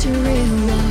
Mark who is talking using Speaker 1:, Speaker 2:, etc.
Speaker 1: to realize.